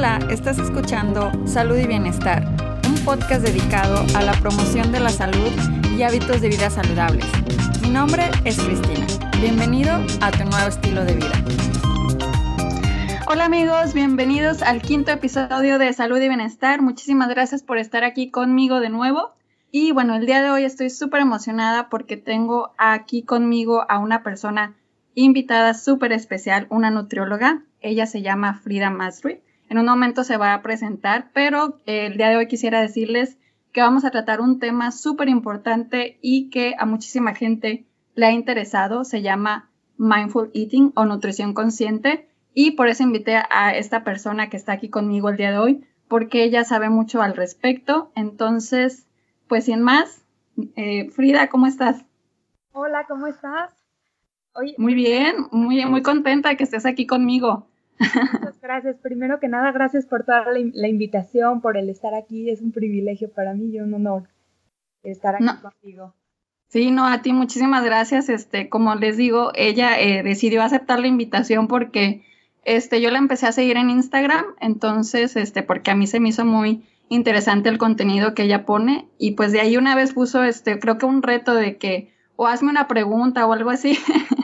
Hola, estás escuchando Salud y Bienestar, un podcast dedicado a la promoción de la salud y hábitos de vida saludables. Mi nombre es Cristina. Bienvenido a tu nuevo estilo de vida. Hola amigos, bienvenidos al quinto episodio de Salud y Bienestar. Muchísimas gracias por estar aquí conmigo de nuevo. Y bueno, el día de hoy estoy súper emocionada porque tengo aquí conmigo a una persona invitada súper especial, una nutrióloga. Ella se llama Frida Masri. En un momento se va a presentar, pero eh, el día de hoy quisiera decirles que vamos a tratar un tema súper importante y que a muchísima gente le ha interesado. Se llama Mindful Eating o nutrición consciente. Y por eso invité a esta persona que está aquí conmigo el día de hoy, porque ella sabe mucho al respecto. Entonces, pues sin más, eh, Frida, ¿cómo estás? Hola, ¿cómo estás? muy bien, muy, muy contenta de que estés aquí conmigo. Muchas gracias. Primero que nada, gracias por toda la, invitación, por el estar aquí. Es un privilegio para mí y un honor estar aquí contigo. Sí, no, a ti muchísimas gracias. Este, como les digo, ella eh, decidió aceptar la invitación porque este, yo la empecé a seguir en Instagram, entonces, este, porque a mí se me hizo muy interesante el contenido que ella pone y pues de ahí una vez puso, este, creo que un reto de que o hazme una pregunta o algo así.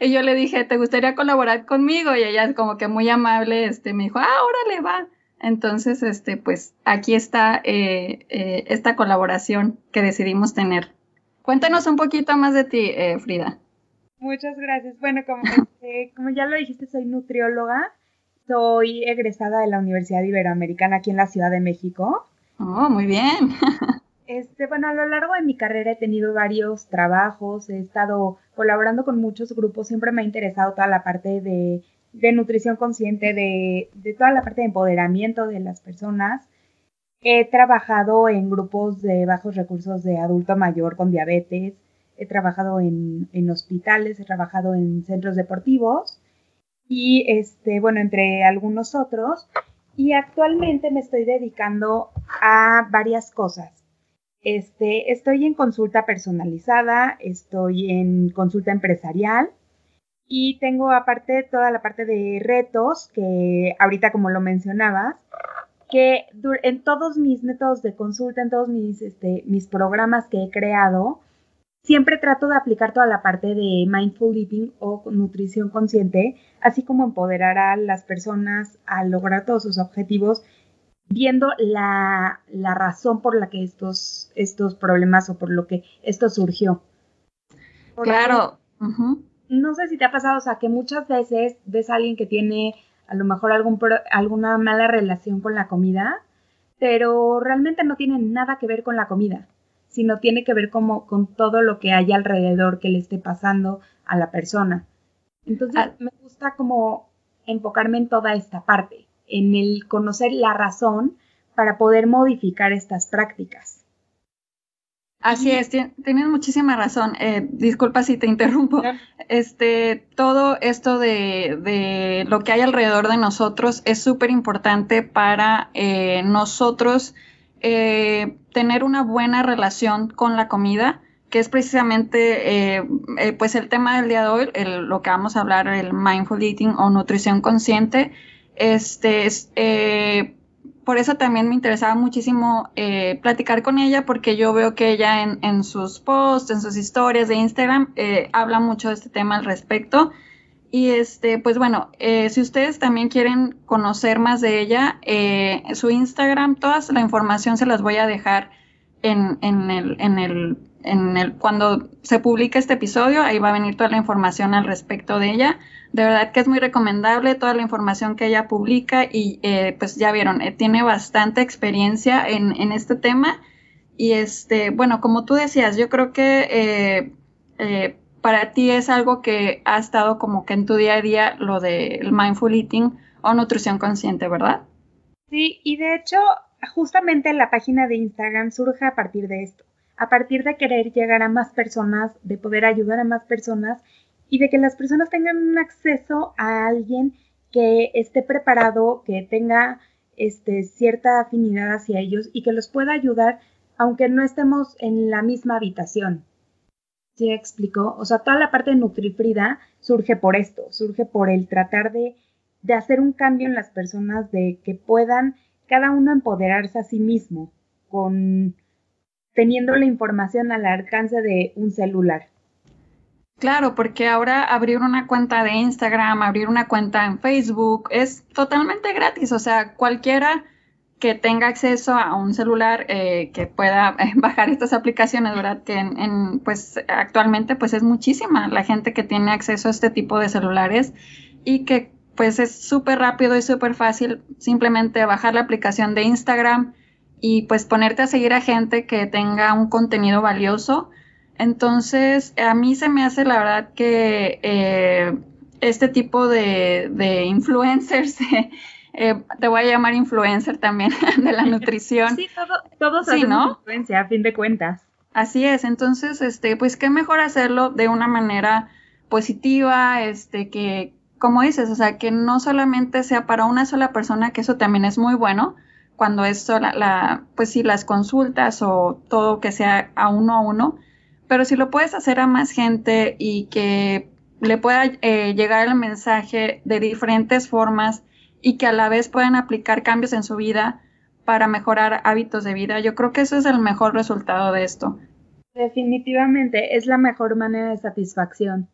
y yo le dije, ¿te gustaría colaborar conmigo? Y ella como que muy amable, este, me dijo, ah, órale, va. Entonces, este, pues aquí está eh, eh, esta colaboración que decidimos tener. Cuéntanos un poquito más de ti, eh, Frida. Muchas gracias. Bueno, como, como ya lo dijiste, soy nutrióloga. Soy egresada de la Universidad Iberoamericana aquí en la Ciudad de México. Oh, muy bien. Este, bueno, a lo largo de mi carrera he tenido varios trabajos, he estado colaborando con muchos grupos, siempre me ha interesado toda la parte de, nutrición consciente, de, toda la parte de empoderamiento de las personas. He trabajado en grupos de bajos recursos de adulto mayor con diabetes, he trabajado en, en hospitales, he trabajado en centros deportivos y, este, bueno, entre algunos otros. Y actualmente me estoy dedicando a varias cosas. Este, estoy en consulta personalizada, estoy en consulta empresarial y tengo aparte toda la parte de retos que ahorita como lo mencionabas, que en todos mis métodos de consulta, en todos mis, este, mis programas que he creado, siempre trato de aplicar toda la parte de mindful eating o nutrición consciente, así como empoderar a las personas a lograr todos sus objetivos viendo la, razón por la que estos, estos problemas o por lo que esto surgió. claro. No sé si te ha pasado, o sea, que muchas veces ves a alguien que tiene a lo mejor algún, alguna mala relación con la comida, pero realmente no tiene nada que ver con la comida, sino tiene que ver como con todo lo que hay alrededor que le esté pasando a la persona. Entonces ah. me gusta como enfocarme en toda esta parte en el conocer la razón para poder modificar estas prácticas. Así es, tienes muchísima razón. Eh, disculpa si te interrumpo. Este, todo esto de, lo que hay alrededor de nosotros es súper importante para eh, nosotros eh, tener una buena relación con la comida, que es precisamente pues el tema del día de hoy, lo que vamos a hablar, el mindful eating o nutrición consciente. Este, eh, por eso también me interesaba muchísimo eh, platicar con ella, porque yo veo que ella en, sus posts, en sus historias de Instagram, eh, habla mucho de este tema al respecto. Y este, pues bueno, si ustedes también quieren conocer más de ella, su Instagram, toda la información se las voy a dejar en, en, en, el, en el, cuando se publique este episodio, ahí va a venir toda la información al respecto de ella. De verdad que es muy recomendable toda la información que ella publica y eh, pues ya vieron, eh, tiene bastante experiencia en, en, este tema. Y este, bueno, como tú decías, yo creo que eh, para ti es algo que ha estado como que en tu día a día lo del mindful eating o nutrición consciente, ¿verdad? Sí, y de hecho, justamente la página de Instagram surge a partir de esto, a partir de querer llegar a más personas, de poder ayudar a más personas y de que las personas tengan un acceso a alguien que esté preparado, que tenga este, cierta afinidad hacia ellos y que los pueda ayudar aunque no estemos en la misma habitación. ¿Sí explico? O sea, toda la parte de Nutrifrida surge por esto, surge por el tratar de de hacer un cambio en las personas, de que puedan cada uno empoderarse a sí mismo con teniendo la información al alcance de un celular. Claro, porque ahora abrir una cuenta de Instagram, abrir una cuenta en Facebook es totalmente gratis, o sea, cualquiera que tenga acceso a un celular eh, que pueda bajar estas aplicaciones, ¿verdad? Que en, pues actualmente pues es muchísima la gente que tiene acceso a este tipo de celulares y que pues es súper rápido y súper fácil simplemente bajar la aplicación de Instagram y pues ponerte a seguir a gente que tenga un contenido valioso. Entonces, a mí se me hace la verdad que eh, este tipo de, de influencers Eh, te voy a llamar influencer también de la nutrición. Sí, todos sí, ¿no? influencia a fin de cuentas. Así es, entonces, este, pues qué mejor hacerlo de una manera positiva, este, que, como dices, o sea, que no solamente sea para una sola persona, que eso también es muy bueno, cuando es sola, la, pues sí, las consultas o todo que sea a uno a uno, pero si lo puedes hacer a más gente y que le pueda eh, llegar el mensaje de diferentes formas, y que a la vez pueden aplicar cambios en su vida para mejorar hábitos de vida. Yo creo que eso es el mejor resultado de esto. Definitivamente, es la mejor manera de satisfacción.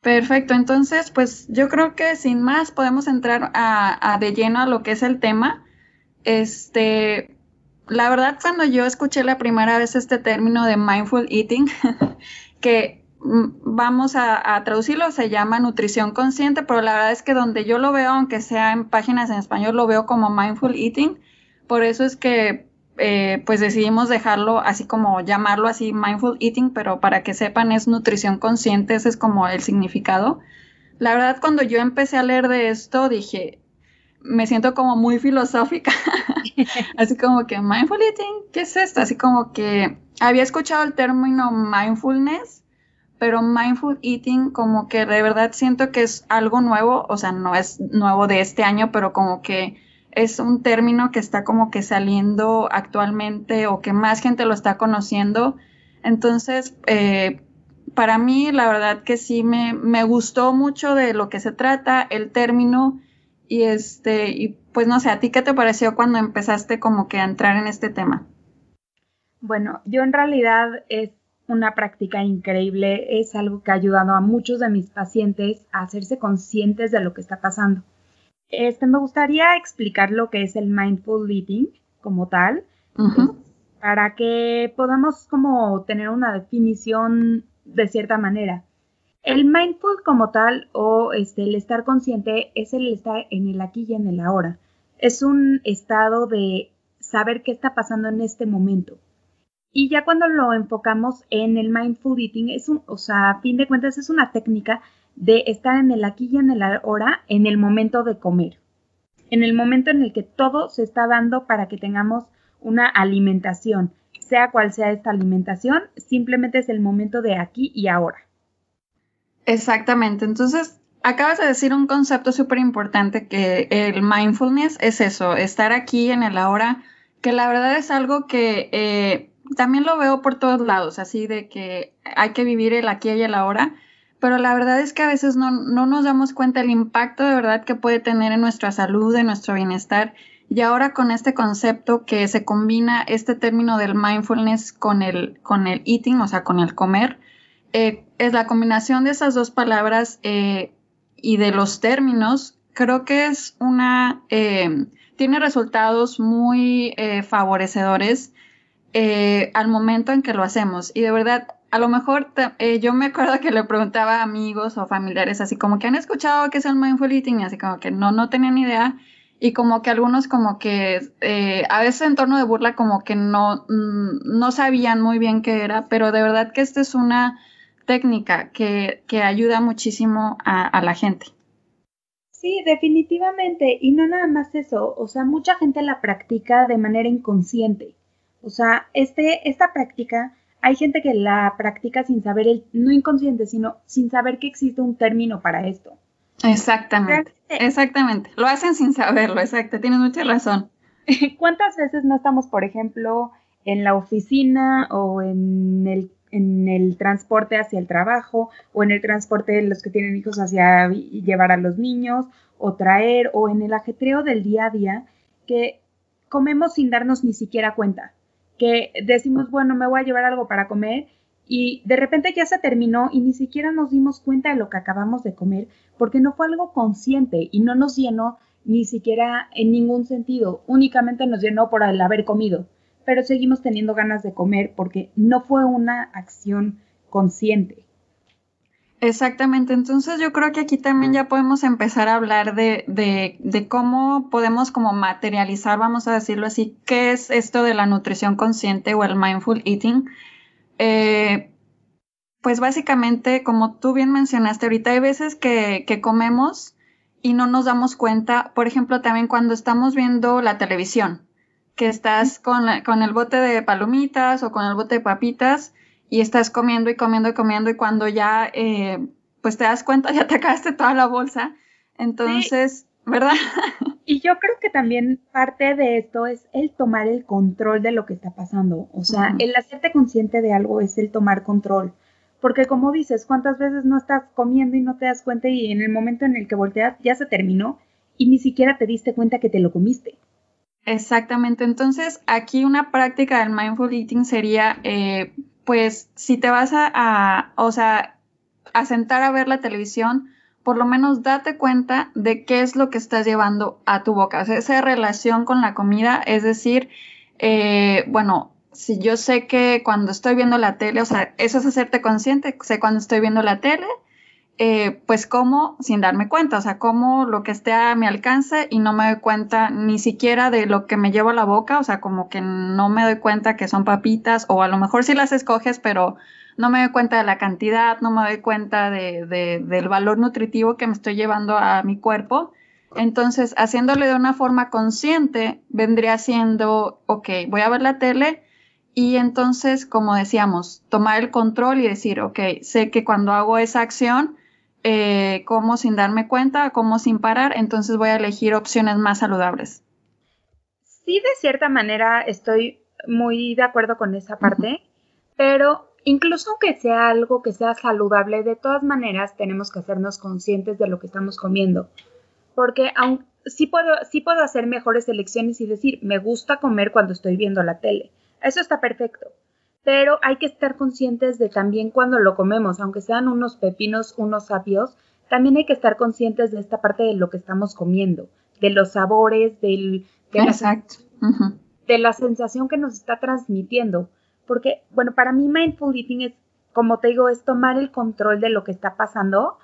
Perfecto, entonces pues yo creo que sin más podemos entrar a, de lleno a lo que es el tema. Este, la verdad cuando yo escuché la primera vez este término de mindful eating, que Mm, vamos a, traducirlo, se llama nutrición consciente, pero la verdad es que donde yo lo veo, aunque sea en páginas en español, lo veo como mindful eating. Por eso es que eh, pues decidimos dejarlo así como llamarlo así mindful eating, pero para que sepan es nutrición consciente, ese es como el significado. La verdad cuando yo empecé a leer de esto dije, me siento como muy filosófica, así como que mindful eating, ¿qué es esto? Así como que había escuchado el término mindfulness, pero mindful eating como que de verdad siento que es algo nuevo, o sea, no es nuevo de este año, pero como que es un término que está como que saliendo actualmente o que más gente lo está conociendo. Entonces, eh, para mí, la verdad que sí me, me, gustó mucho de lo que se trata, el término, y este, y pues no sé, ¿a ti qué te pareció cuando empezaste como que a entrar en este tema? Bueno, yo en realidad es una práctica increíble, es algo que ha ayudado a muchos de mis pacientes a hacerse conscientes de lo que está pasando. Este, me gustaría explicar lo que es el mindful eating como tal, para que podamos como tener una definición de cierta manera. El mindful como tal o este, el estar consciente es el estar en el aquí y en el ahora. Es un estado de saber qué está pasando en este momento y ya cuando lo enfocamos en el mindful eating, es un, o sea, a fin de cuentas es una técnica de estar en el aquí y en el ahora en el momento de comer. En el momento en el que todo se está dando para que tengamos una alimentación, sea cual sea esta alimentación, simplemente es el momento de aquí y ahora. Exactamente. Entonces, acabas de decir un concepto súper importante que el mindfulness es eso, estar aquí en el ahora, que la verdad es algo que eh, también lo veo por todos lados, así de que hay que vivir el aquí y el ahora, pero la verdad es que a veces no, nos damos cuenta del impacto de verdad que puede tener en nuestra salud, en nuestro bienestar. Y ahora con este concepto que se combina este término del mindfulness con el, con el eating, o sea, con el comer, eh, es la combinación de esas dos palabras eh, y de los términos, creo que es una, eh, tiene resultados muy favorecedores eh, al momento en que lo hacemos. Y de verdad, a lo mejor yo me acuerdo que le preguntaba a amigos o familiares así como que han escuchado que es el mindful eating y así como que no, no tenían idea. Y como que algunos como que a veces en torno de burla como que no, mm, no sabían muy bien qué era, pero de verdad que esta es una técnica que, que ayuda muchísimo a, a la gente. Sí, definitivamente. Y no nada más eso. O sea, mucha gente la practica de manera inconsciente. O sea, este, esta práctica, hay gente que la practica sin saber, el, no inconsciente, sino sin saber que existe un término para esto. Exactamente, exactamente. Lo hacen sin saberlo, exacto, tienes mucha razón. ¿Cuántas veces no estamos, por ejemplo, en la oficina o en el transporte hacia el trabajo o en el transporte de los que tienen hijos hacia llevar a los niños o traer o en el ajetreo del día a día que comemos sin darnos ni siquiera cuenta, que decimos, bueno, me voy a llevar algo para comer y de repente ya se terminó y ni siquiera nos dimos cuenta de lo que acabamos de comer porque no fue algo consciente y no nos llenó ni siquiera en ningún sentido, únicamente nos llenó por el haber comido pero seguimos teniendo ganas de comer porque no fue una acción consciente. Exactamente, entonces yo creo que aquí también ya podemos empezar a hablar de, cómo podemos como materializar, vamos a decirlo así, qué es esto de la nutrición consciente o el mindful eating. Eh, pues básicamente, como tú bien mencionaste ahorita, hay veces que, que comemos y no nos damos cuenta, por ejemplo, también cuando estamos viendo la televisión que estás con, con el bote de palomitas o con el bote de papitas y estás comiendo y comiendo y comiendo y cuando ya eh, pues te das cuenta ya te acabaste toda la bolsa. Entonces, ¿verdad? Y yo creo que también parte de esto es el tomar el control de lo que está pasando. O sea, el hacerte consciente de algo es el tomar control. Porque como dices, ¿cuántas veces no estás comiendo y no te das cuenta y en el momento en el que volteas ya se terminó y ni siquiera te diste cuenta que te lo comiste? Exactamente. Entonces, aquí una práctica del mindful eating sería, eh, pues, si te vas a, o sea, a sentar a ver la televisión, por lo menos date cuenta de qué es lo que estás llevando a tu boca. O sea, esa relación con la comida, es decir, eh, bueno, si yo sé que cuando estoy viendo la tele, o sea, eso es hacerte consciente, sé cuando estoy viendo la tele, eh, pues como sin darme cuenta, o sea, como lo que esté a mi alcance y no me doy cuenta ni siquiera de lo que me llevo a la boca, o sea, como que no me doy cuenta que son papitas o a lo mejor sí las escoges, pero no me doy cuenta de la cantidad, no me doy cuenta de, del valor nutritivo que me estoy llevando a mi cuerpo. Entonces, haciéndole de una forma consciente, vendría siendo, ok, voy a ver la tele y entonces, como decíamos, tomar el control y decir, ok, sé que cuando hago esa acción, eh, como sin darme cuenta, como sin parar, entonces voy a elegir opciones más saludables. Sí, de cierta manera estoy muy de acuerdo con esa parte, pero incluso aunque sea algo que sea saludable, de todas maneras tenemos que hacernos conscientes de lo que estamos comiendo, porque aun, sí, puedo, sí puedo hacer mejores elecciones y decir, me gusta comer cuando estoy viendo la tele. Eso está perfecto pero hay que estar conscientes de también cuando lo comemos, aunque sean unos pepinos, unos sapios, también hay que estar conscientes de esta parte de lo que estamos comiendo, de los sabores, del, de, La, de la sensación que nos está transmitiendo. Porque, bueno, para mí mindful eating es, como te digo, es tomar el control de lo que está pasando,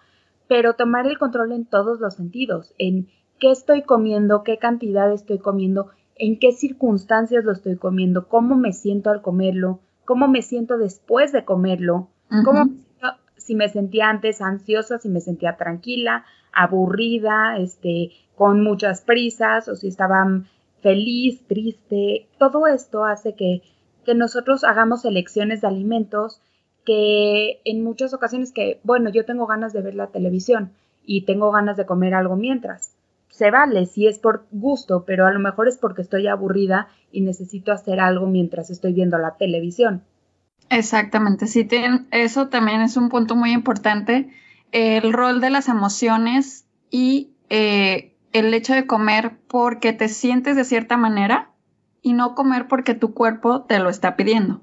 pero tomar el control en todos los sentidos, en qué estoy comiendo, qué cantidad estoy comiendo, en qué circunstancias lo estoy comiendo, cómo me siento al comerlo, cómo me siento después de comerlo, cómo si me sentía antes ansiosa, si me sentía tranquila, aburrida, este, con muchas prisas, o si estaba feliz, triste. Todo esto hace que, que nosotros hagamos elecciones de alimentos que en muchas ocasiones que, bueno, yo tengo ganas de ver la televisión y tengo ganas de comer algo mientras. Se vale si es por gusto, pero a lo mejor es porque estoy aburrida y necesito hacer algo mientras estoy viendo la televisión. Exactamente, sí, eso también es un punto muy importante, el rol de las emociones y eh, el hecho de comer porque te sientes de cierta manera y no comer porque tu cuerpo te lo está pidiendo.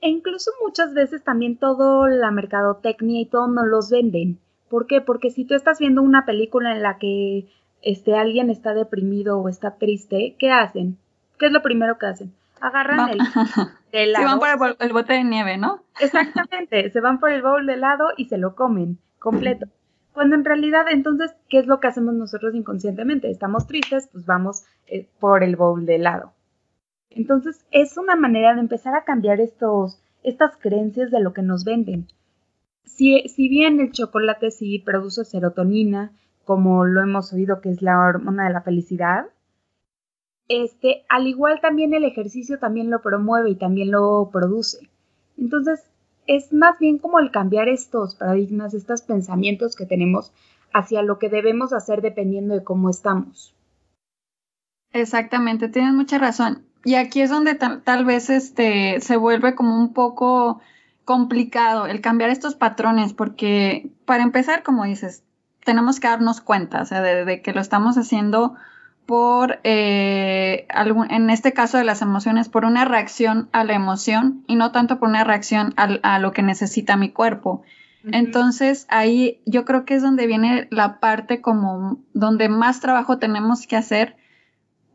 E incluso muchas veces también todo la mercadotecnia y todo nos los venden. ¿Por qué? Porque si tú estás viendo una película en la que este, alguien está deprimido o está triste, ¿qué hacen? ¿Qué es lo primero que hacen? Agarran el, helado. Se van por el, bote de nieve, ¿no? Exactamente, se van por el bowl de helado y se lo comen completo. Cuando en realidad, entonces, ¿qué es lo que hacemos nosotros inconscientemente? Estamos tristes, pues vamos eh, por el bowl de helado. Entonces, es una manera de empezar a cambiar estos, estas creencias de lo que nos venden. Si, si bien el chocolate sí produce serotonina, como lo hemos oído que es la hormona de la felicidad, este, al igual también el ejercicio también lo promueve y también lo produce. Entonces, es más bien como el cambiar estos paradigmas, estos pensamientos que tenemos hacia lo que debemos hacer dependiendo de cómo estamos. Exactamente, tienes mucha razón. Y aquí es donde tal, vez este, se vuelve como un poco complicado el cambiar estos patrones porque para empezar, como dices, tenemos que darnos cuenta, o sea, de, que lo estamos haciendo por, eh, algún, en este caso de las emociones, por una reacción a la emoción y no tanto por una reacción a lo que necesita mi cuerpo. Entonces ahí yo creo que es donde viene la parte como donde más trabajo tenemos que hacer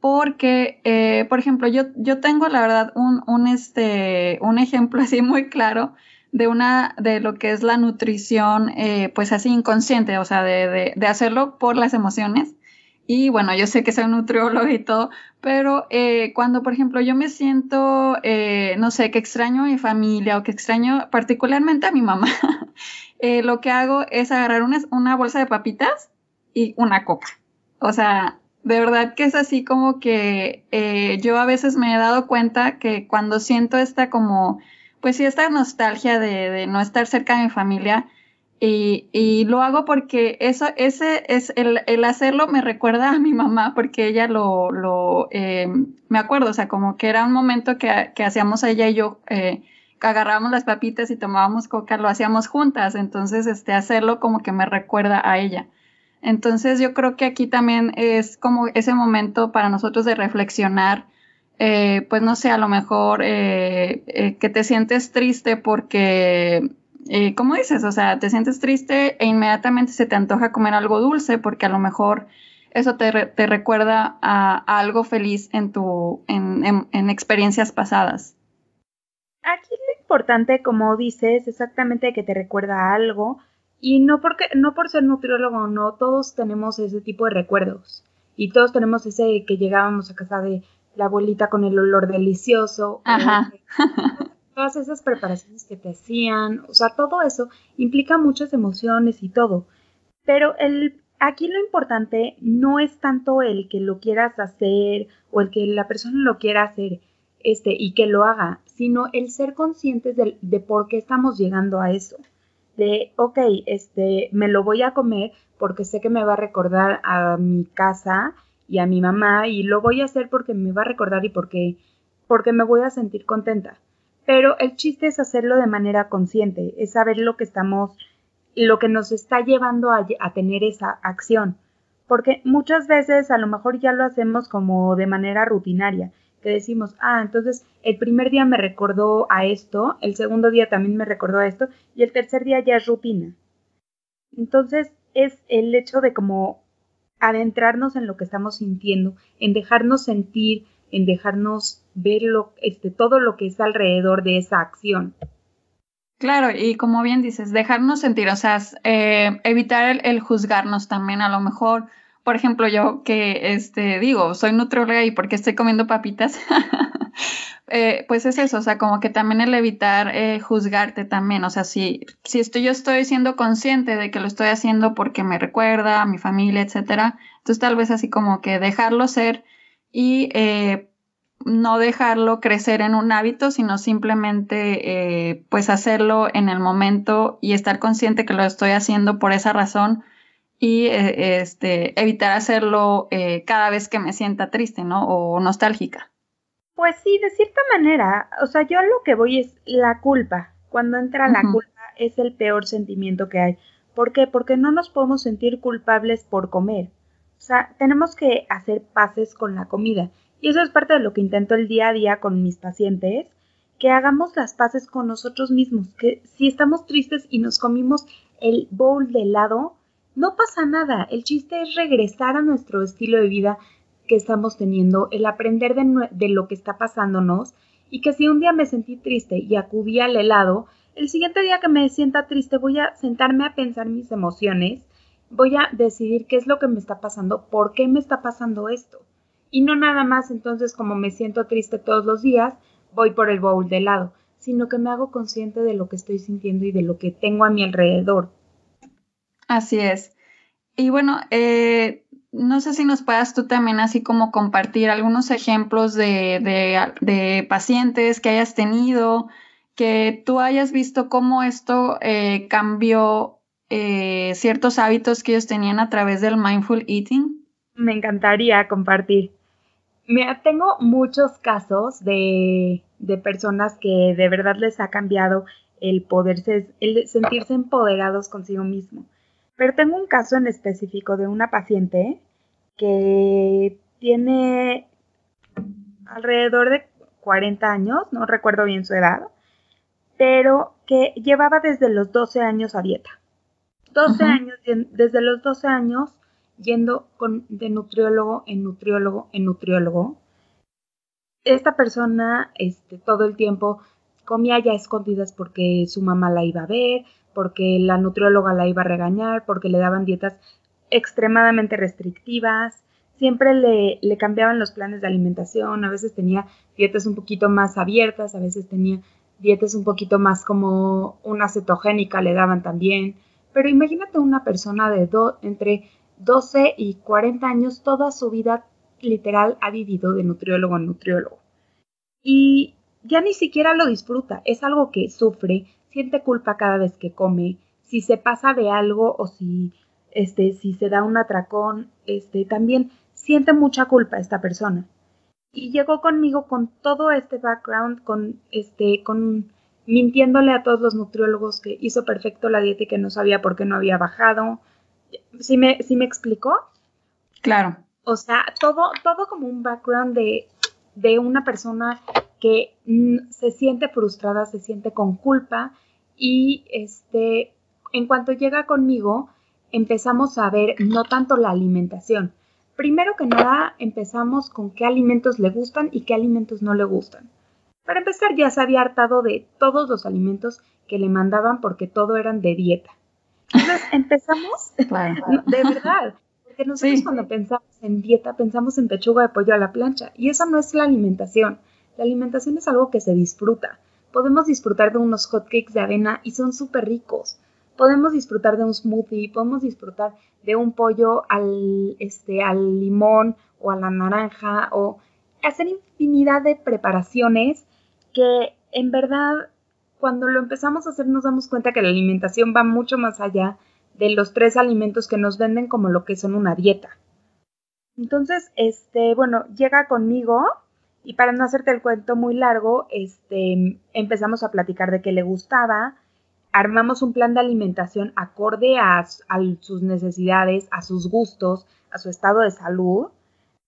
porque, eh, por ejemplo, yo, yo tengo la verdad un, un, este, un ejemplo así muy claro de una, de lo que es la nutrición, eh, pues así inconsciente, o sea, de, de, hacerlo por las emociones. Y bueno, yo sé que soy nutriólogo y todo, pero eh, cuando, por ejemplo, yo me siento, no sé, que extraño a mi familia o que extraño particularmente a mi mamá, lo que hago es agarrar una, una bolsa de papitas y una coca. O sea, de verdad que es así como que eh, yo a veces me he dado cuenta que cuando siento esta como, pues sí, esta nostalgia de, no estar cerca de mi familia, y, lo hago porque eso, ese es el, hacerlo me recuerda a mi mamá, porque ella lo, lo eh, me acuerdo, o sea, como que era un momento que, que hacíamos ella y yo, eh, agarrábamos las papitas y tomábamos coca, lo hacíamos juntas, entonces este, hacerlo como que me recuerda a ella. Entonces yo creo que aquí también es como ese momento para nosotros de reflexionar, eh, pues no sé, a lo mejor eh, eh, que te sientes triste porque, ¿cómo dices? O sea, te sientes triste e inmediatamente se te antoja comer algo dulce porque a lo mejor eso te, recuerda a, algo feliz en, tu, en experiencias pasadas. Aquí lo importante, como dices, exactamente que te recuerda a algo, y no porque, no por ser nutriólogo, no, todos tenemos ese tipo de recuerdos. Y todos tenemos ese que llegábamos a casa de la abuelita con el olor delicioso. Ajá. todas esas preparaciones que te hacían. O sea, todo eso implica muchas emociones y todo. Pero el, aquí lo importante no es tanto el que lo quieras hacer o el que la persona lo quiera hacer este, y que lo haga, sino el ser conscientes de, de por qué estamos llegando a eso de, ok, este, me lo voy a comer porque sé que me va a recordar a mi casa y a mi mamá y lo voy a hacer porque me va a recordar y porque, porque me voy a sentir contenta. Pero el chiste es hacerlo de manera consciente, es saber lo que estamos, lo que nos está llevando a, a tener esa acción. Porque muchas veces a lo mejor ya lo hacemos como de manera rutinaria que decimos, ah, entonces el primer día me recordó a esto, el segundo día también me recordó a esto y el tercer día ya es rutina. Entonces es el hecho de como adentrarnos en lo que estamos sintiendo, en dejarnos sentir, en dejarnos ver este, todo lo que está alrededor de esa acción. Claro, y como bien dices, dejarnos sentir, o sea, eh, evitar el, el, juzgarnos también, a lo mejor por ejemplo, yo que este, digo, soy nutrióloga y porque estoy comiendo papitas, eh, pues es eso, o sea, como que también el evitar eh, juzgarte también, o sea, si, si estoy, yo estoy siendo consciente de que lo estoy haciendo porque me recuerda a mi familia, etcétera, entonces tal vez así como que dejarlo ser y eh, no dejarlo crecer en un hábito, sino simplemente pues hacerlo en el momento y estar consciente que lo estoy haciendo por esa razón y eh, este, evitar hacerlo eh, cada vez que me sienta triste, ¿no? O nostálgica. Pues sí, de cierta manera, o sea, yo lo que voy es la culpa. Cuando entra la culpa es el peor sentimiento que hay. ¿Por qué? Porque no nos podemos sentir culpables por comer. O sea, tenemos que hacer paces con la comida. Y eso es parte de lo que intento el día a día con mis pacientes, que hagamos las paces con nosotros mismos, que si estamos tristes y nos comimos el bowl de helado, no pasa nada, el chiste es regresar a nuestro estilo de vida que estamos teniendo, el aprender de, lo que está pasándonos y que si un día me sentí triste y acudí al helado, el siguiente día que me sienta triste voy a sentarme a pensar mis emociones, voy a decidir qué es lo que me está pasando, por qué me está pasando esto. Y no nada más entonces como me siento triste todos los días, voy por el bowl de helado, sino que me hago consciente de lo que estoy sintiendo y de lo que tengo a mi alrededor. Así es. Y bueno, eh, no sé si nos puedas tú también así como compartir algunos ejemplos de, pacientes que hayas tenido, que tú hayas visto cómo esto eh, cambió eh, ciertos hábitos que ellos tenían a través del mindful eating. Me encantaría compartir. Tengo muchos casos de, de personas que de verdad les ha cambiado el poderse, el sentirse empoderados consigo mismo. Pero tengo un caso en específico de una paciente que tiene alrededor de 40 años, no recuerdo bien su edad, pero que llevaba desde los 12 años a dieta. 12 años, desde los 12 años yendo con, de nutriólogo en nutriólogo en nutriólogo. Esta persona este, todo el tiempo comía ya escondidas porque su mamá la iba a ver, porque la nutrióloga la iba a regañar, porque le daban dietas extremadamente restrictivas, siempre le, cambiaban los planes de alimentación, a veces tenía dietas un poquito más abiertas, a veces tenía dietas un poquito más como una cetogénica, le daban también. Pero imagínate una persona de entre 12 y 40 años, toda su vida literal ha vivido de nutriólogo en nutriólogo. Y ya ni siquiera lo disfruta, es algo que sufre, siente culpa cada vez que come, si se pasa de algo o si, este, si se da un atracón, este, también siente mucha culpa esta persona. Y llegó conmigo con todo este background, con este, con mintiéndole a todos los nutriólogos que hizo perfecto la dieta y que no sabía por qué no había bajado. ¿Sí me, sí me explicó? Claro. O sea, todo, todo como un background de, de una persona que mm, se siente frustrada, se siente con culpa y este, en cuanto llega conmigo, empezamos a ver no tanto la alimentación. Primero que nada, empezamos con qué alimentos le gustan y qué alimentos no le gustan. Para empezar, ya se había hartado de todos los alimentos que le mandaban porque todo eran de dieta. Entonces empezamos, de verdad, porque nosotros cuando pensamos en dieta pensamos en pechuga de pollo a la plancha y esa no es la alimentación. La alimentación es algo que se disfruta. Podemos disfrutar de unos hotcakes de avena y son súper ricos. Podemos disfrutar de un smoothie, podemos disfrutar de un pollo al, este, al limón o a la naranja o hacer infinidad de preparaciones que en verdad cuando lo empezamos a hacer nos damos cuenta que la alimentación va mucho más allá de los tres alimentos que nos venden como lo que son una dieta. Entonces, este, bueno, llega conmigo y para no hacerte el cuento muy largo, este, empezamos a platicar de qué le gustaba, armamos un plan de alimentación acorde a, sus necesidades, a sus gustos, a su estado de salud,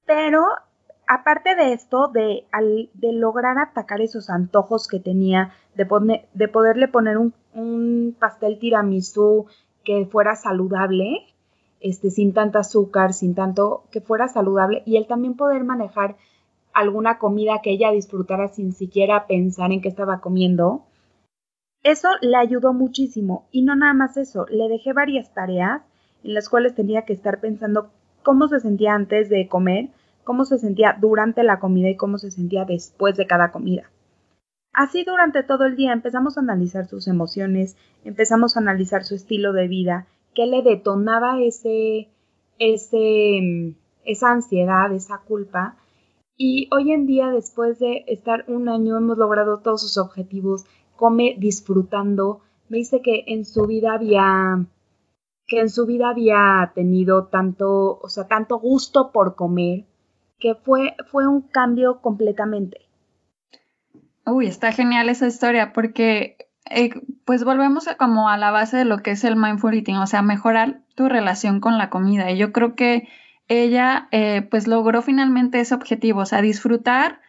pero aparte de esto, de, de lograr atacar esos antojos que tenía, de, de poderle poner un, un, pastel tiramisú que fuera saludable, este, sin tanto azúcar, sin tanto, que fuera saludable, y él también poder manejar alguna comida que ella disfrutara sin siquiera pensar en qué estaba comiendo. Eso le ayudó muchísimo y no nada más eso, le dejé varias tareas en las cuales tenía que estar pensando cómo se sentía antes de comer, cómo se sentía durante la comida y cómo se sentía después de cada comida. Así durante todo el día empezamos a analizar sus emociones, empezamos a analizar su estilo de vida, qué le detonaba ese, ese, esa ansiedad, esa culpa, y hoy en día, después de estar un año, hemos logrado todos sus objetivos, come disfrutando. Me dice que en su vida había, que en su vida había tenido tanto, o sea, tanto gusto por comer, que fue, fue un cambio completamente. Uy, está genial esa historia porque eh, pues volvemos a como a la base de lo que es el mindful eating, o sea, mejorar tu relación con la comida. Y yo creo que ella eh, pues logró finalmente ese objetivo, o sea, disfrutar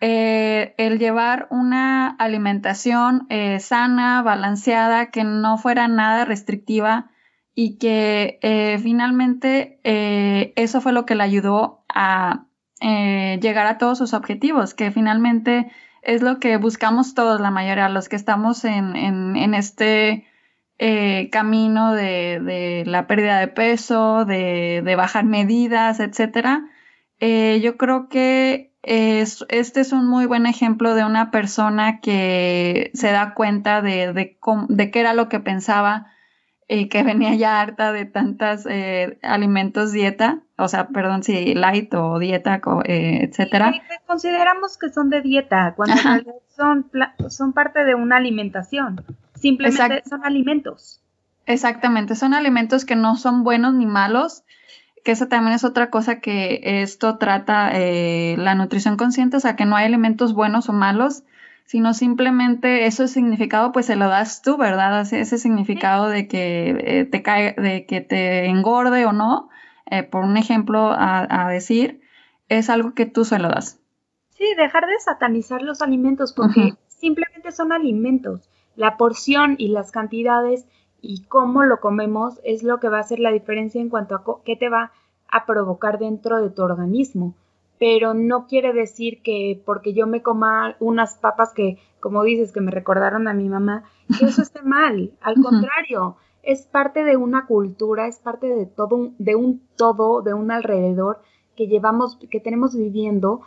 eh, el llevar una alimentación eh, sana, balanceada, que no fuera nada restrictiva y que finalmente eso fue lo que le ayudó a llegar a todos sus objetivos, que finalmente es lo que buscamos todos, la mayoría, los que estamos en, en este eh, camino de, la pérdida de peso, de, bajar medidas, etcétera. Eh, yo creo que este es un muy buen ejemplo de una persona que se da cuenta de, de, qué era lo que pensaba y que venía ya harta de tantos eh, alimentos dieta, o sea, perdón, si light o dieta, etcétera. consideramos que son de dieta, cuando son, son parte de una alimentación. Simplemente son alimentos. Exactamente, son alimentos que no son buenos ni malos, que esa también es otra cosa que esto trata eh, la nutrición consciente, o sea, que no hay alimentos buenos o malos, sino simplemente ese significado pues se lo das tú, ¿verdad? Ese, significado de que eh, te cae, de que te engorde o no, eh, por un ejemplo a, decir, es algo que tú se lo das. Sí, dejar de satanizar los alimentos porque simplemente son alimentos. La porción y las cantidades y cómo lo comemos es lo que va a hacer la diferencia en cuanto a qué te va a provocar dentro de tu organismo pero no quiere decir que porque yo me coma unas papas que, como dices, que me recordaron a mi mamá, que eso esté mal. Al contrario, es parte de una cultura, es parte de todo, de un todo, de un alrededor que llevamos, que tenemos viviendo.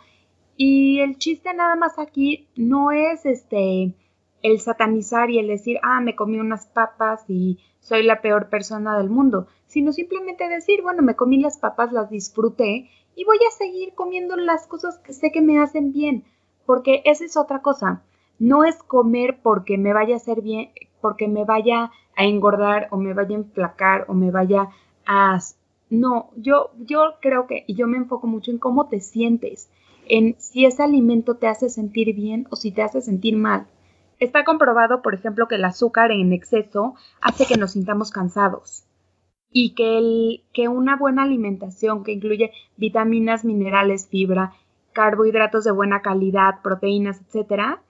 Y el chiste nada más aquí no es este el satanizar y el decir, ah, me comí unas papas y soy la peor persona del mundo, sino simplemente decir, bueno, me comí las papas, las disfruté y voy a seguir comiendo las cosas que sé que me hacen bien, porque esa es otra cosa. No es comer porque me vaya a hacer bien, porque me vaya a engordar o me vaya a enflacar o me vaya a... No, yo, yo creo que, y yo me enfoco mucho en cómo te sientes, en si ese alimento te hace sentir bien o si te hace sentir mal. Está comprobado, por ejemplo, que el azúcar en exceso hace que nos sintamos cansados y que, el, que una buena alimentación que incluye vitaminas, minerales, fibra, carbohidratos de buena calidad, proteínas, etcétera,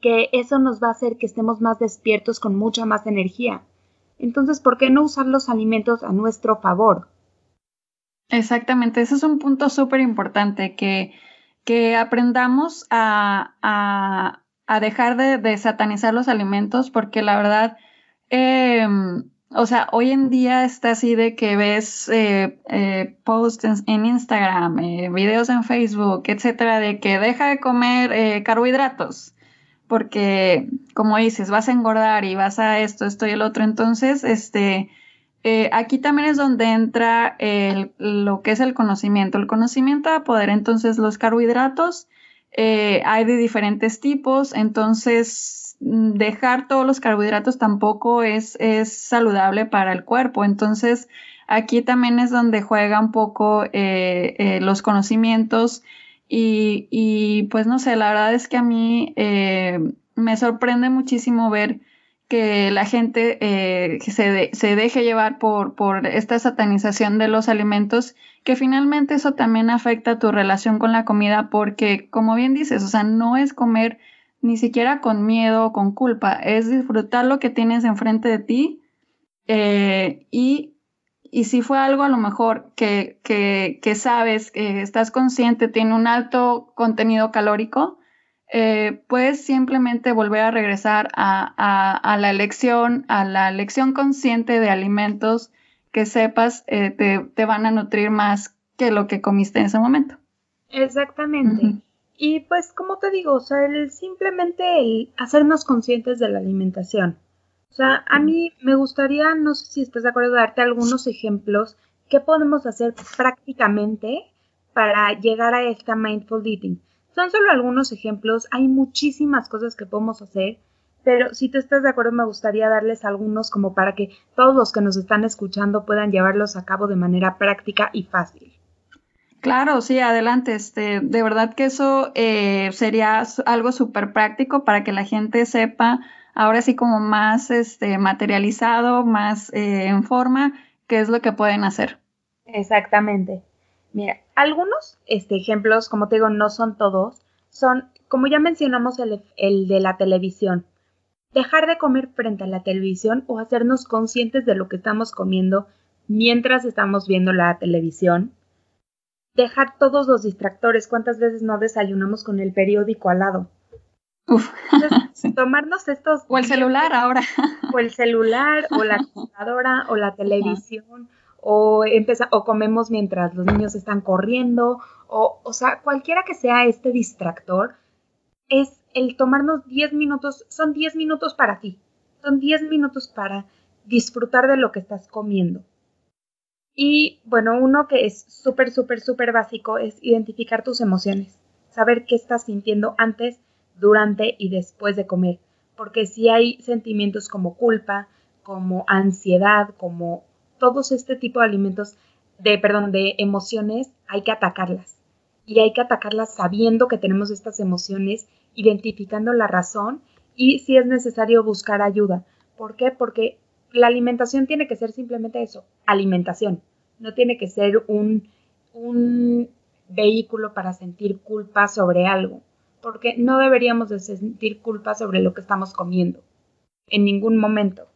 que eso nos va a hacer que estemos más despiertos con mucha más energía. Entonces, ¿por qué no usar los alimentos a nuestro favor? Exactamente, ese es un punto súper importante, que, que aprendamos a, a, dejar de, satanizar los alimentos, porque la verdad, em, o sea, hoy en día está así de que ves eh, eh, posts en, Instagram, eh, videos en Facebook, etcétera, de que deja de comer carbohidratos, porque como dices, vas a engordar y vas a esto, esto y el otro. Entonces, este, aquí también es donde entra lo que es el conocimiento. El conocimiento a poder, entonces, los carbohidratos hay de diferentes tipos, entonces dejar todos los carbohidratos tampoco es, es saludable para el cuerpo. Entonces, aquí también es donde juega un poco eh, eh, los conocimientos y, pues no sé, la verdad es que a mí eh, me sorprende muchísimo ver que la gente se, se, deje llevar por, por esta satanización de los alimentos, que finalmente eso también afecta tu relación con la comida porque, como bien dices, o sea, no es comer ni siquiera con miedo o con culpa, es disfrutar lo que tienes enfrente de ti eh, y, y, si fue algo a lo mejor que, que, que, sabes, que estás consciente, tiene un alto contenido calórico, eh, puedes simplemente volver a regresar a, a, la elección, a la elección consciente de alimentos que sepas eh, te, te, van a nutrir más que lo que comiste en ese momento. Exactamente. Y pues, como te digo, o sea, el, simplemente el hacernos conscientes de la alimentación. O sea, a mí me gustaría, no sé si estás de acuerdo, darte algunos ejemplos que podemos hacer prácticamente para llegar a esta mindful eating. Son solo algunos ejemplos, hay muchísimas cosas que podemos hacer, pero si tú estás de acuerdo me gustaría darles algunos como para que todos los que nos están escuchando puedan llevarlos a cabo de manera práctica y fácil. Claro, sí, adelante. Este, de verdad que eso eh, sería algo súper práctico para que la gente sepa, ahora sí como más este, materializado, más eh, en forma, qué es lo que pueden hacer. Exactamente. Mira, algunos este, ejemplos, como te digo, no son todos, son, como ya mencionamos, el, el de la televisión. Dejar de comer frente a la televisión o hacernos conscientes de lo que estamos comiendo mientras estamos viendo la televisión dejar todos los distractores. ¿Cuántas veces no desayunamos con el periódico al lado? Uf. tomarnos estos... O el celular ahora. O el celular, o la computadora, o la televisión, o, empieza, o comemos mientras los niños están corriendo, o, o sea, cualquiera que sea este distractor, es el tomarnos 10 minutos, son 10 minutos para ti, son 10 minutos para disfrutar de lo que estás comiendo. Y bueno, uno que es súper, súper, súper básico es identificar tus emociones, saber qué estás sintiendo antes, durante y después de comer. Porque si hay sentimientos como culpa, como ansiedad, como todos este tipo de alimentos, de, perdón, de emociones, hay que atacarlas. y hay que atacarlas sabiendo que tenemos estas emociones, identificando la razón y si es necesario buscar ayuda. ¿Por qué? Porque la alimentación tiene que ser simplemente eso, alimentación. No tiene que ser un, un vehículo para sentir culpa sobre algo, porque no deberíamos de sentir culpa sobre lo que estamos comiendo en ningún momento.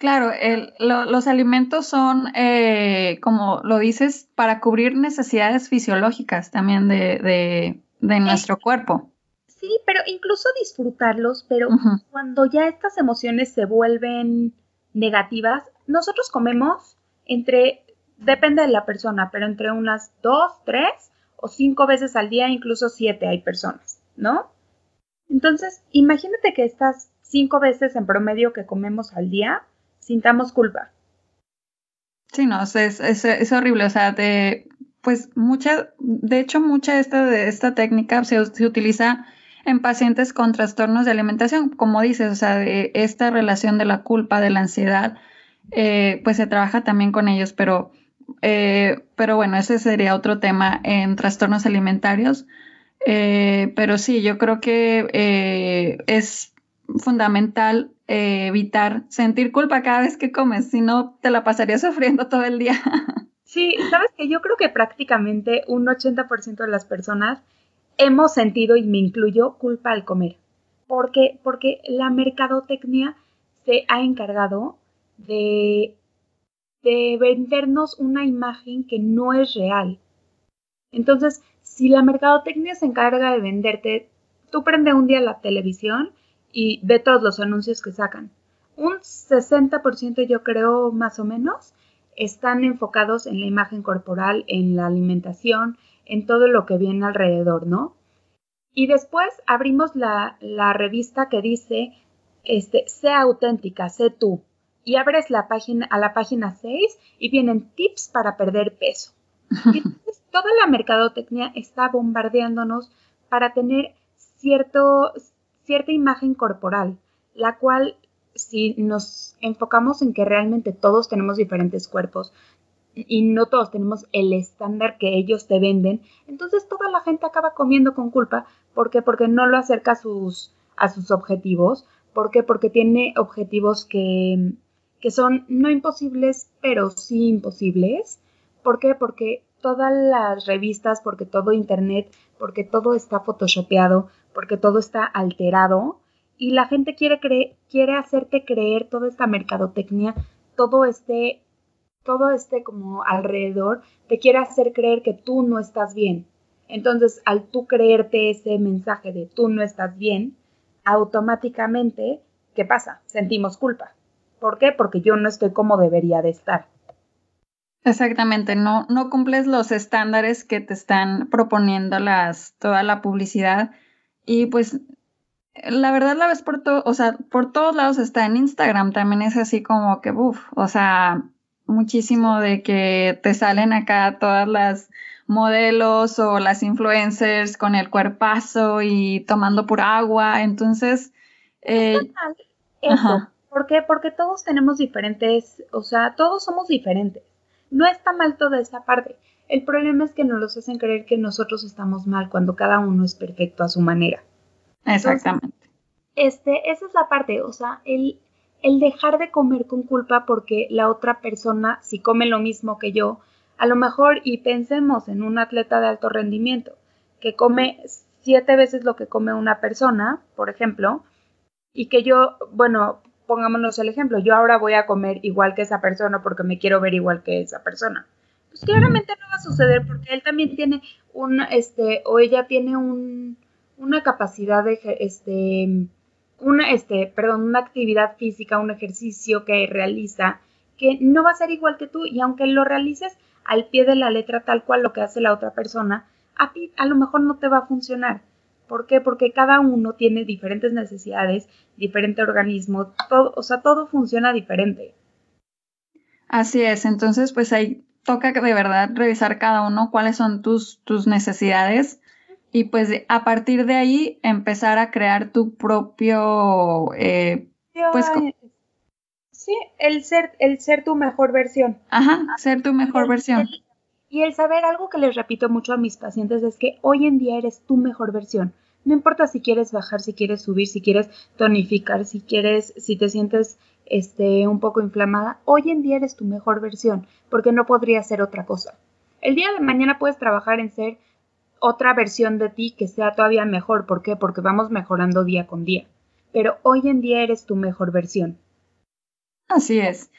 Claro, los alimentos son, eh, como lo dices, para cubrir necesidades fisiológicas también de, nuestro cuerpo. Sí, pero incluso disfrutarlos, pero cuando ya estas emociones se vuelven negativas, nosotros comemos entre, depende de la persona, pero entre unas dos, tres o cinco veces al día, incluso siete hay personas, ¿no? Entonces, imagínate que estas cinco veces en promedio que comemos al día, sintamos culpa. Sí, no, es, es, horrible, o sea, pues mucha, de hecho mucha esta, de esta técnica se, utiliza en pacientes con trastornos de alimentación, como dices, o sea, de esta relación de la culpa, de la ansiedad, eh, pues se trabaja también con ellos, pero, eh, pero bueno, ese sería otro tema en trastornos alimentarios. Eh, pero sí, yo creo que es fundamental eh, evitar sentir culpa cada vez que comes, si no te la pasarías sufriendo todo el día. Sí, sabes que yo creo que prácticamente un 80% de las personas hemos sentido, y me incluyo, culpa al comer. ¿Por qué? Porque la mercadotecnia se ha encargado de, de vendernos una imagen que no es real. Entonces, si la mercadotecnia se encarga de venderte, tú prende un día la televisión y ve todos los anuncios que sacan. Un 60% yo creo más o menos están enfocados en la imagen corporal, en la alimentación, en todo lo que viene alrededor, ¿no? Y después abrimos la, revista que dice, este, sea auténtica, sé tú. Y abres la página, a la página 6 y vienen tips para perder peso. Y entonces toda la mercadotecnia está bombardeándonos para tener cierto, cierta imagen corporal, la cual si nos enfocamos en que realmente todos tenemos diferentes cuerpos y no todos tenemos el estándar que ellos te venden, entonces toda la gente acaba comiendo con culpa. ¿Por qué? Porque no lo acerca a sus, a sus objetivos. ¿Por qué? Porque tiene objetivos que, que son no imposibles, pero sí imposibles. ¿Por qué? Porque todas las revistas, porque todo Internet, porque todo está photoshopeado, porque todo está alterado y la gente quiere, quiere hacerte creer toda esta mercadotecnia, todo este, todo este como alrededor, te quiere hacer creer que tú no estás bien. Entonces, al tú creerte ese mensaje de tú no estás bien, automáticamente, ¿qué pasa? Sentimos culpa. ¿Por qué? Porque yo no estoy como debería de estar. Exactamente, no, no cumples los estándares que te están proponiendo las, toda la publicidad y pues la verdad la ves por todo, o sea, por todos lados está en Instagram, también es así como que, uff, o sea, muchísimo de que te salen acá todas las modelos o las influencers con el cuerpazo y tomando pura agua, entonces... Eh, Eso. ¿Por qué? Porque todos tenemos diferentes, o sea, todos somos diferentes. No está mal toda esa parte. El problema es que nos los hacen creer que nosotros estamos mal cuando cada uno es perfecto a su manera. Exactamente. este, esa es la parte, o sea, el, el dejar de comer con culpa porque la otra persona, si come lo mismo que yo, a lo mejor, y pensemos en un atleta de alto rendimiento, que come siete veces lo que come una persona, por ejemplo, y que yo, bueno, pongámonos el ejemplo, yo ahora voy a comer igual que esa persona porque me quiero ver igual que esa persona. Pues claramente no va a suceder porque él también tiene un, este, o ella tiene un, una capacidad de, este, una, este, perdón, una actividad física, un ejercicio que realiza que no va a ser igual que tú y aunque lo realices al pie de la letra tal cual lo que hace la otra persona, a ti a lo mejor no te va a funcionar. ¿Por qué? Porque cada uno tiene diferentes necesidades, diferente organismo, todo, o sea, todo funciona diferente. Así es, entonces pues hay toca de verdad revisar cada uno cuáles son tus, tus necesidades y pues a partir de ahí empezar a crear tu propio, eh, pues... Sí, el ser, el ser tu mejor versión. Ajá, ser tu mejor versión. Y el saber algo que les repito mucho a mis pacientes es que hoy en día eres tu mejor versión. No importa si quieres bajar, si quieres subir, si quieres tonificar, si quieres, si te sientes este, un poco inflamada, hoy en día eres tu mejor versión, porque no podría ser otra cosa. El día de mañana puedes trabajar en ser otra versión de ti que sea todavía mejor. ¿Por qué? Porque vamos mejorando día con día. Pero hoy en día eres tu mejor versión. Así es.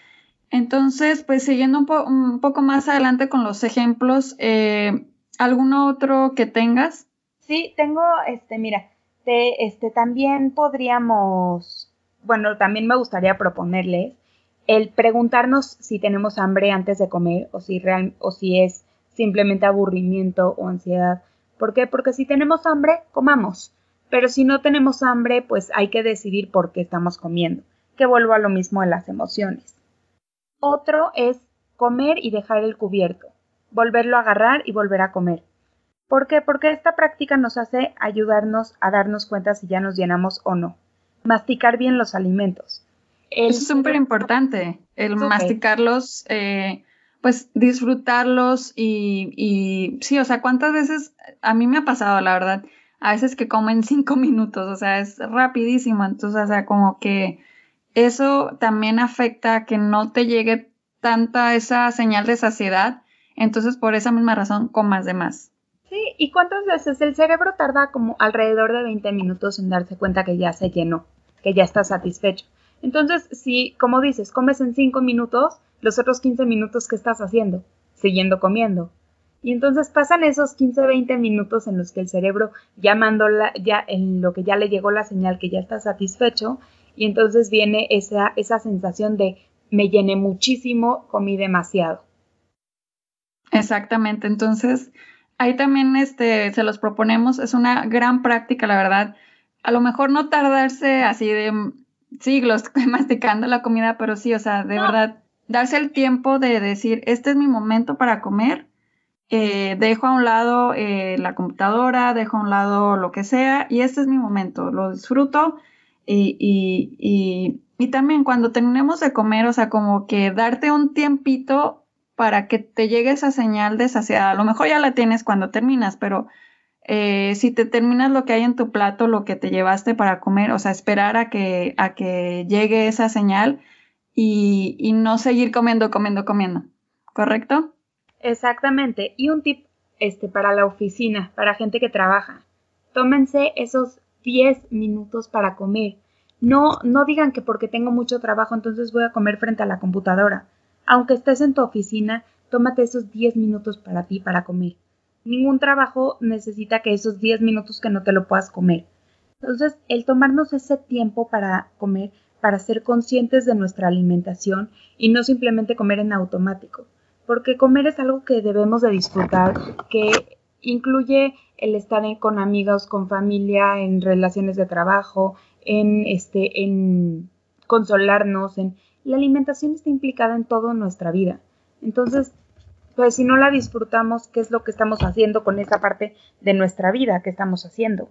Entonces, pues siguiendo un, poco más adelante con los ejemplos, eh, ¿alguno otro que tengas? Sí, tengo, este, mira, este, también podríamos, bueno, también me gustaría proponerles el preguntarnos si tenemos hambre antes de comer o si, real, o si es simplemente aburrimiento o ansiedad. ¿Por qué? Porque si tenemos hambre, comamos. Pero si no tenemos hambre, pues hay que decidir por qué estamos comiendo. Que vuelvo a lo mismo de las emociones. Otro es comer y dejar el cubierto. Volverlo a agarrar y volver a comer. ¿Por qué? Porque esta práctica nos hace ayudarnos a darnos cuenta si ya nos llenamos o no. Masticar bien los alimentos. Eso es súper importante, el masticarlos. Eh, pues disfrutarlos y, y sí, o sea, ¿cuántas veces a mí me ha pasado, la verdad? A veces que comen cinco minutos, o sea, es rapidísimo, entonces, o sea, como que eso también afecta a que no te llegue tanta esa señal de saciedad, entonces por esa misma razón comas de más. Sí, ¿y cuántas veces el cerebro tarda como alrededor de 20 minutos en darse cuenta que ya se llenó, que ya está satisfecho? Entonces, si, como dices, comes en cinco minutos, los otros 15 minutos que estás haciendo, siguiendo comiendo. Y entonces pasan esos 15, 20 minutos en los que el cerebro llamándola, ya en lo que ya le llegó la señal que ya está satisfecho, y entonces viene esa, esa sensación de me llené muchísimo, comí demasiado. Exactamente, entonces ahí también este, se los proponemos, es una gran práctica, la verdad. A lo mejor no tardarse así de siglos masticando la comida, pero sí, o sea, de verdad darse el tiempo de decir, este es mi momento para comer, eh, dejo a un lado eh, la computadora, dejo a un lado lo que sea, y este es mi momento, lo disfruto y, y, y, también cuando terminemos de comer, o sea, como que darte un tiempito para que te llegue esa señal de saciedad. A lo mejor ya la tienes cuando terminas, pero eh, si te terminas lo que hay en tu plato, lo que te llevaste para comer, o sea, esperar a que, a que llegue esa señal y, no seguir comiendo, comiendo, comiendo. ¿Correcto? Exactamente. Y un tip este, para la oficina, para gente que trabaja. Tómense esos 10 minutos para comer. No, no digan que porque tengo mucho trabajo entonces voy a comer frente a la computadora. Aunque estés en tu oficina, tómate esos 10 minutos para ti, para comer. Ningún trabajo necesita que esos 10 minutos que no te lo puedas comer. Entonces, el tomarnos ese tiempo para comer para ser conscientes de nuestra alimentación y no simplemente comer en automático, porque comer es algo que debemos de disfrutar, que incluye el estar con amigos, con familia, en relaciones de trabajo, en este, en consolarnos, en la alimentación está implicada en toda nuestra vida. Entonces, pues si no la disfrutamos, ¿qué es lo que estamos haciendo con esa parte de nuestra vida que estamos haciendo?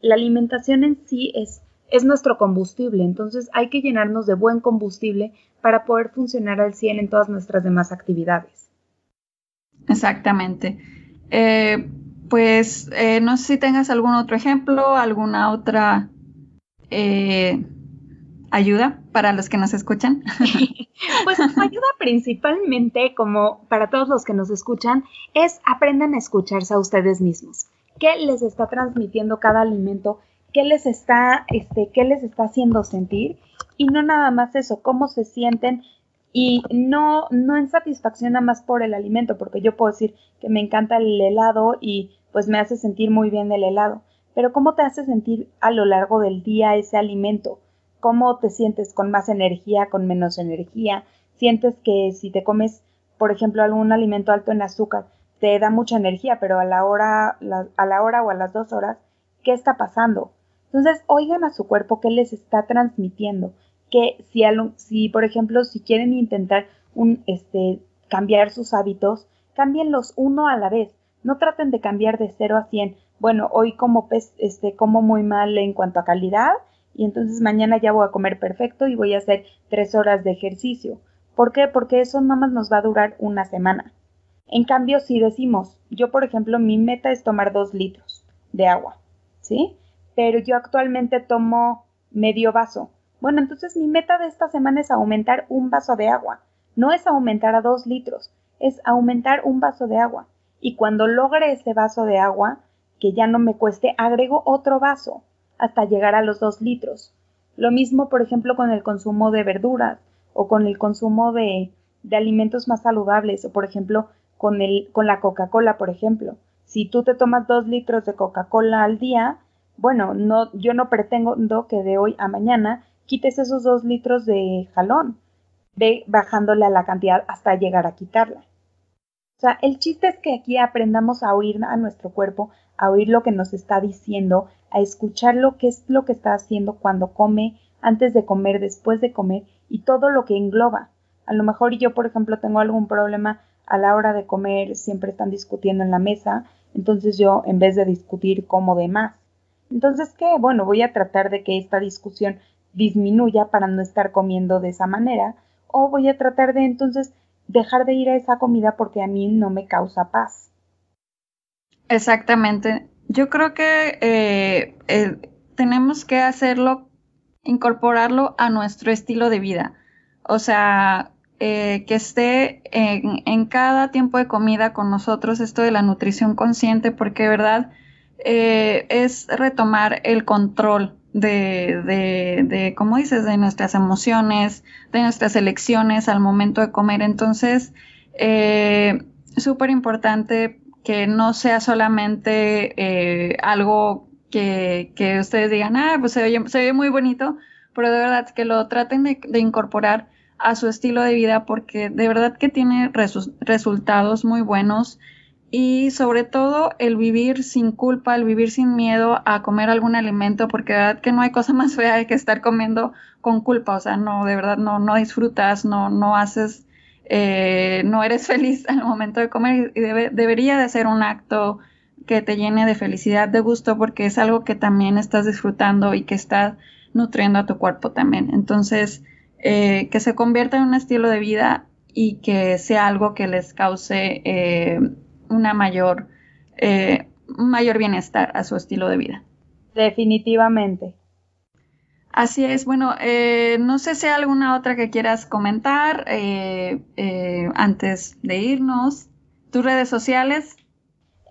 La alimentación en sí es es nuestro combustible, entonces hay que llenarnos de buen combustible para poder funcionar al 100 en todas nuestras demás actividades. Exactamente. Eh, pues eh, no sé si tengas algún otro ejemplo, alguna otra eh, ayuda para los que nos escuchan. pues ayuda principalmente, como para todos los que nos escuchan, es aprendan a escucharse a ustedes mismos. ¿Qué les está transmitiendo cada alimento? Qué les está, este, qué les está haciendo sentir. Y no nada más eso, cómo se sienten. Y no, no en satisfacción nada más por el alimento, porque yo puedo decir que me encanta el helado y pues me hace sentir muy bien el helado, pero cómo te hace sentir a lo largo del día ese alimento, cómo te sientes con más energía, con menos energía, sientes que si te comes, por ejemplo, algún alimento alto en azúcar, te da mucha energía, pero a la hora, a la hora o a las dos horas, ¿qué está pasando? Entonces, oigan a su cuerpo qué les está transmitiendo. Que si, si por ejemplo, si quieren intentar un, este, cambiar sus hábitos, cámbienlos uno a la vez. No traten de cambiar de 0 a 100. Bueno, hoy como, este, como muy mal en cuanto a calidad y entonces mañana ya voy a comer perfecto y voy a hacer tres horas de ejercicio. ¿Por qué? Porque eso nada más nos va a durar una semana. En cambio, si decimos, yo por ejemplo, mi meta es tomar dos litros de agua, ¿sí? Pero yo actualmente tomo medio vaso. Bueno, entonces mi meta de esta semana es aumentar un vaso de agua. No es aumentar a dos litros, es aumentar un vaso de agua. Y cuando logre ese vaso de agua, que ya no me cueste, agrego otro vaso hasta llegar a los dos litros. Lo mismo, por ejemplo, con el consumo de verduras o con el consumo de, de alimentos más saludables o, por ejemplo, con, el, con la Coca-Cola, por ejemplo. Si tú te tomas dos litros de Coca-Cola al día, bueno, no, yo no pretendo que de hoy a mañana quites esos dos litros de jalón, ve bajándole a la cantidad hasta llegar a quitarla. O sea, el chiste es que aquí aprendamos a oír a nuestro cuerpo, a oír lo que nos está diciendo, a escuchar lo que es lo que está haciendo cuando come, antes de comer, después de comer y todo lo que engloba. A lo mejor yo, por ejemplo, tengo algún problema a la hora de comer siempre están discutiendo en la mesa, entonces yo en vez de discutir como de más. Entonces, ¿qué? Bueno, voy a tratar de que esta discusión disminuya para no estar comiendo de esa manera, o voy a tratar de entonces dejar de ir a esa comida porque a mí no me causa paz. Exactamente. Yo creo que eh, tenemos que hacerlo, incorporarlo a nuestro estilo de vida. O sea, eh, que esté en, cada tiempo de comida con nosotros esto de la nutrición consciente, porque verdad eh, es retomar el control de, de, de, como dices, de nuestras emociones, de nuestras elecciones al momento de comer. Entonces, eh, súper importante que no sea solamente eh, algo que, que, ustedes digan, ah, pues se ve, se ve muy bonito, pero de verdad que lo traten de, de incorporar a su estilo de vida porque de verdad que tiene resultados muy buenos y sobre todo el vivir sin culpa, el vivir sin miedo a comer algún alimento porque de verdad que no hay cosa más fea que estar comiendo con culpa, o sea, no, de verdad no, no disfrutas, no, no haces, eh, no eres feliz al momento de comer y debería de ser un acto que te llene de felicidad, de gusto, porque es algo que también estás disfrutando y que está nutriendo a tu cuerpo también. Entonces, eh, que se convierta en un estilo de vida y que sea algo que les cause eh, una mayor, eh, mayor bienestar a su estilo de vida. Definitivamente. Así es, bueno, no sé si hay alguna otra que quieras comentar antes de irnos. ¿Tus redes sociales?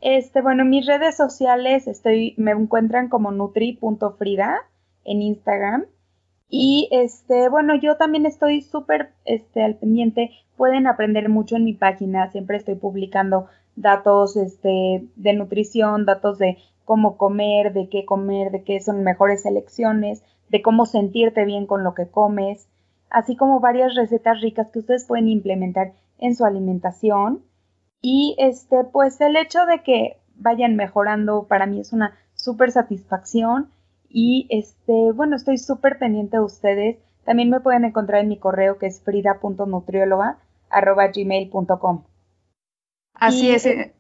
Este, bueno, mis redes sociales estoy, me encuentran como nutri.frida en Instagram y este, bueno, yo también estoy súper este, al pendiente. Pueden aprender mucho en mi página. Siempre estoy publicando datos este, de nutrición, datos de cómo comer, de qué comer, de qué son mejores elecciones, de cómo sentirte bien con lo que comes, así como varias recetas ricas que ustedes pueden implementar en su alimentación. Y este, pues el hecho de que vayan mejorando para mí es una súper satisfacción y este, bueno, estoy súper pendiente de ustedes. También me pueden encontrar en mi correo que es frida.nutrióloga.gmail.com. Así es. Eh,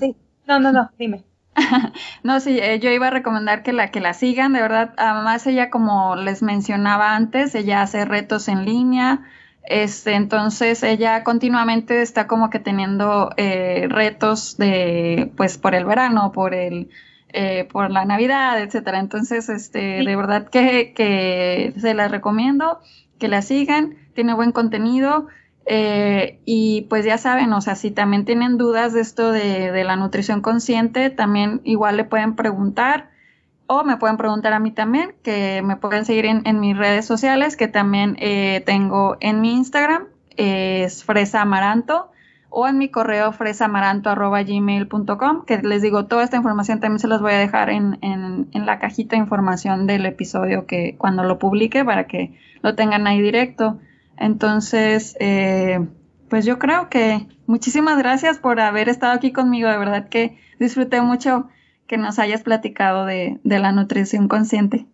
sí, no, no, no, dime. no, sí, eh, yo iba a recomendar que la, que la sigan, de verdad. Además, ella, como les mencionaba antes, ella hace retos en línea. Este, entonces ella continuamente está como que teniendo eh, retos de, pues, por el verano, por el eh, por la Navidad, etcétera. Entonces, este, de verdad que, se las recomiendo, que la sigan, tiene buen contenido. Eh, y pues ya saben, o sea, si también tienen dudas de esto de, la nutrición consciente, también igual le pueden preguntar o me pueden preguntar a mí también, que me pueden seguir en, mis redes sociales, que también eh, tengo en mi Instagram, es Fresa Amaranto o en mi correo fresamaranto.gmail.com, que les digo, toda esta información también se los voy a dejar en, la cajita de información del episodio que cuando lo publique para que lo tengan ahí directo. Entonces, eh, pues yo creo que muchísimas gracias por haber estado aquí conmigo, de verdad que disfruté mucho que nos hayas platicado de, la nutrición consciente.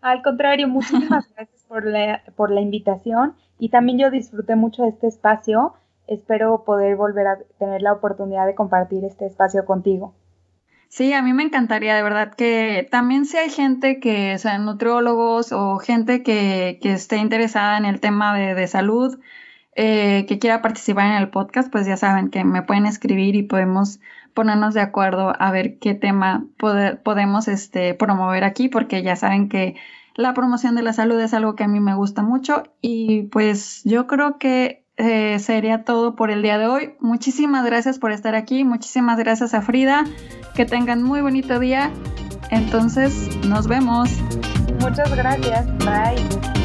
Al contrario, muchísimas gracias por la, por la invitación y también yo disfruté mucho de este espacio espero poder volver a tener la oportunidad de compartir este espacio contigo. Sí, a mí me encantaría, de verdad, que también si hay gente que sean nutriólogos o gente que, esté interesada en el tema de, salud, eh, que quiera participar en el podcast, pues ya saben que me pueden escribir y podemos ponernos de acuerdo a ver qué tema podemos este, promover aquí, porque ya saben que la promoción de la salud es algo que a mí me gusta mucho y pues yo creo que eh, sería todo por el día de hoy. Muchísimas gracias por estar aquí, muchísimas gracias a Frida, que tengan muy bonito día. Entonces, nos vemos. Muchas gracias, bye.